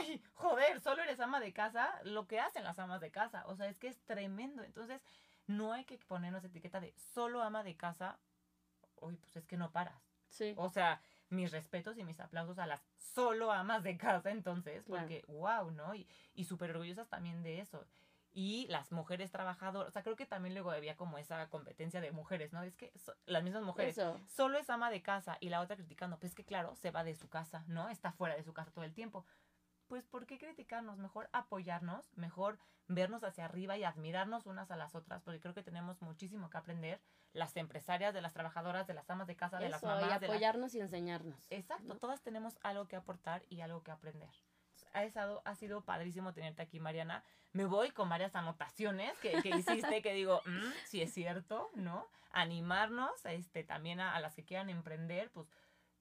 ¡Ay! Joder, solo eres ama de casa, lo que hacen las amas de casa. O sea, es que es tremendo. Entonces, no hay que ponernos etiqueta de solo ama de casa. Uy, pues es que no paras. Sí, O sea, mis respetos y mis aplausos a las solo amas de casa, entonces, Claro. porque wow, ¿no? Y, y súper orgullosas también de eso. y las mujeres trabajadoras, o sea, creo que también luego había como esa competencia de mujeres, ¿no? Es que so- las mismas mujeres, Eso. solo es ama de casa y la otra criticando, pues es que claro, se va de su casa, ¿no? Está fuera de su casa todo el tiempo. Pues ¿por qué criticarnos? Mejor apoyarnos, mejor vernos hacia arriba y admirarnos unas a las otras, porque creo que tenemos muchísimo que aprender, las empresarias, de las trabajadoras, de las amas de casa, de las Eso, y mamás, de apoyarnos y enseñarnos. Exacto, ¿no? todas tenemos algo que aportar y algo que aprender. Ha estado, ha sido padrísimo tenerte aquí, Mariana. Me voy con varias anotaciones que, que hiciste que digo, (laughs) "Mm, sí es cierto, ¿no? Animarnos este, también a, a las que quieran emprender, pues,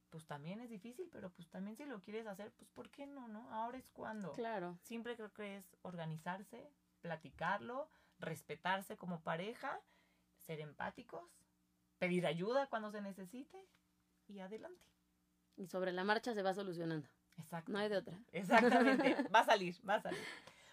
pues también es difícil, pero pues también si lo quieres hacer, pues ¿por qué no, no? Ahora es cuando. Claro. Siempre creo que es organizarse, platicarlo, respetarse como pareja, ser empáticos, pedir ayuda cuando se necesite y adelante. Y sobre la marcha se va solucionando. Exacto. No hay de otra. Exactamente. (laughs) Va a salir, va a salir.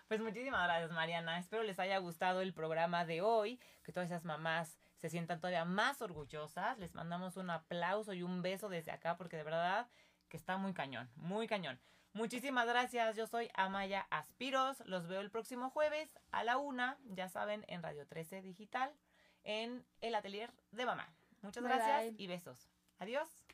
Pues muchísimas gracias, Mariana. Espero les haya gustado el programa de hoy, que todas esas mamás se sientan todavía más orgullosas. Les mandamos un aplauso y un beso desde acá, porque de verdad que está muy cañón, muy cañón. Muchísimas gracias. Yo soy Amaya Aspiros. Los veo el próximo jueves a la una, ya saben, en Radio 13 Digital, en el atelier de mamá. Muchas Bye, gracias bye. y besos. Adiós.